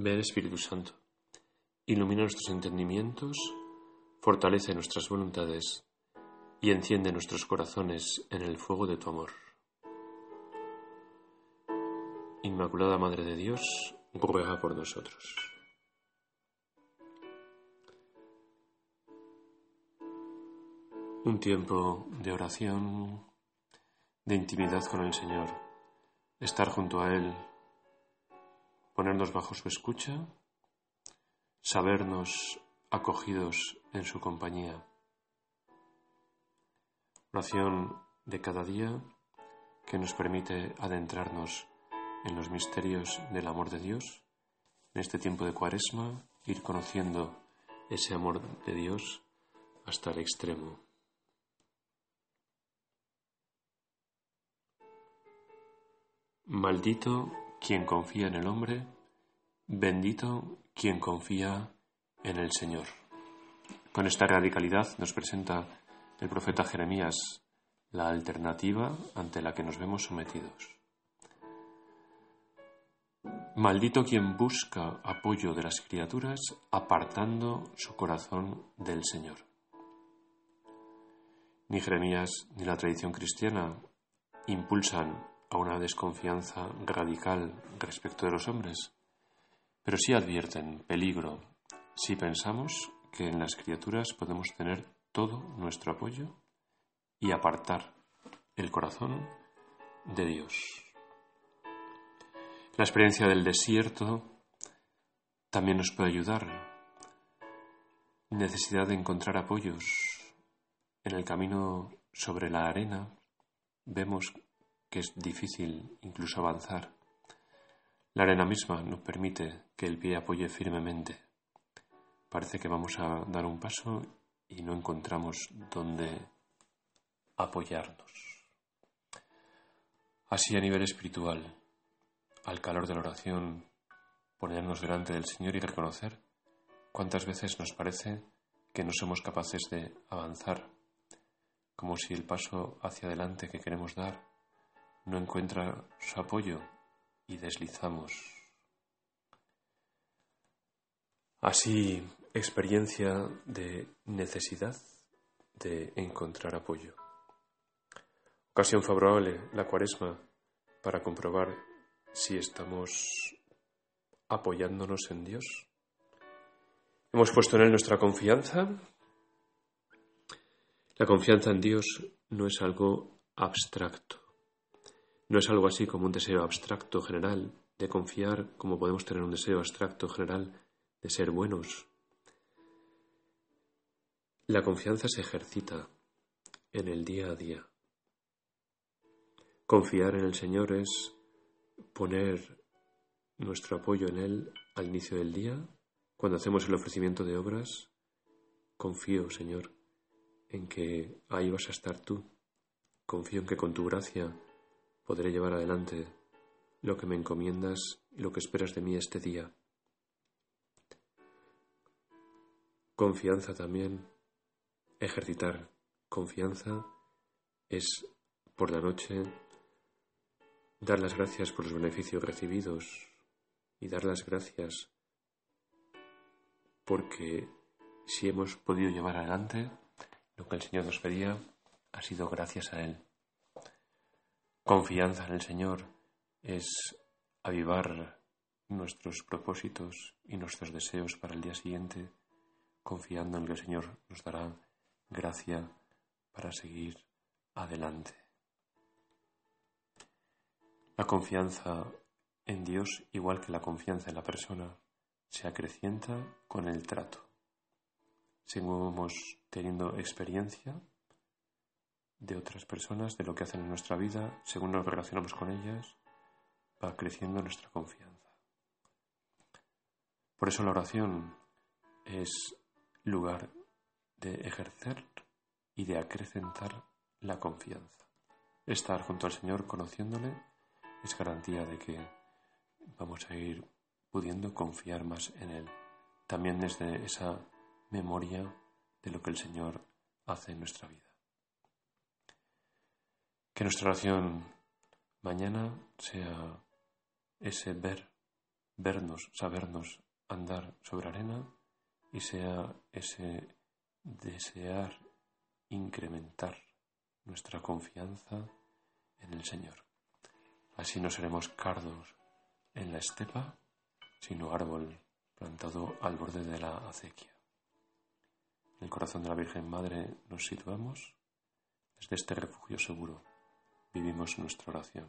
Ven Espíritu Santo, ilumina nuestros entendimientos, fortalece nuestras voluntades y enciende nuestros corazones en el fuego de tu amor. Inmaculada Madre de Dios, ruega por nosotros. Un tiempo de oración, de intimidad con el Señor, estar junto a Él ponernos bajo su escucha, sabernos acogidos en su compañía. Oración de cada día que nos permite adentrarnos en los misterios del amor de Dios, en este tiempo de cuaresma, ir conociendo ese amor de Dios hasta el extremo. Maldito quien confía en el hombre, bendito quien confía en el Señor. Con esta radicalidad nos presenta el profeta Jeremías la alternativa ante la que nos vemos sometidos. Maldito quien busca apoyo de las criaturas apartando su corazón del Señor. Ni Jeremías ni la tradición cristiana impulsan a una desconfianza radical respecto de los hombres, pero sí advierten peligro si pensamos que en las criaturas podemos tener todo nuestro apoyo y apartar el corazón de Dios. La experiencia del desierto también nos puede ayudar. Necesidad de encontrar apoyos. En el camino sobre la arena vemos que es difícil incluso avanzar. La arena misma no permite que el pie apoye firmemente. Parece que vamos a dar un paso y no encontramos dónde apoyarnos. Así a nivel espiritual, al calor de la oración, ponernos delante del Señor y reconocer cuántas veces nos parece que no somos capaces de avanzar, como si el paso hacia adelante que queremos dar no encuentra su apoyo y deslizamos. Así, experiencia de necesidad de encontrar apoyo. Ocasión favorable, la cuaresma, para comprobar si estamos apoyándonos en Dios. Hemos puesto en Él nuestra confianza. La confianza en Dios no es algo abstracto. No es algo así como un deseo abstracto general de confiar como podemos tener un deseo abstracto general de ser buenos. La confianza se ejercita en el día a día. Confiar en el Señor es poner nuestro apoyo en Él al inicio del día, cuando hacemos el ofrecimiento de obras. Confío, Señor, en que ahí vas a estar tú. Confío en que con tu gracia podré llevar adelante lo que me encomiendas y lo que esperas de mí este día. Confianza también, ejercitar confianza es por la noche dar las gracias por los beneficios recibidos y dar las gracias porque si hemos podido llevar adelante lo que el Señor nos pedía, ha sido gracias a Él. Confianza en el Señor es avivar nuestros propósitos y nuestros deseos para el día siguiente, confiando en que el Señor nos dará gracia para seguir adelante. La confianza en Dios, igual que la confianza en la persona, se acrecienta con el trato. Seguimos teniendo experiencia de otras personas, de lo que hacen en nuestra vida, según nos relacionamos con ellas, va creciendo nuestra confianza. Por eso la oración es lugar de ejercer y de acrecentar la confianza. Estar junto al Señor conociéndole es garantía de que vamos a ir pudiendo confiar más en Él, también desde esa memoria de lo que el Señor hace en nuestra vida. Que nuestra oración mañana sea ese ver vernos, sabernos andar sobre arena y sea ese desear incrementar nuestra confianza en el Señor. Así no seremos cardos en la estepa, sino árbol plantado al borde de la acequia. En el corazón de la Virgen Madre nos situamos. Desde este refugio seguro vivimos nuestra oración.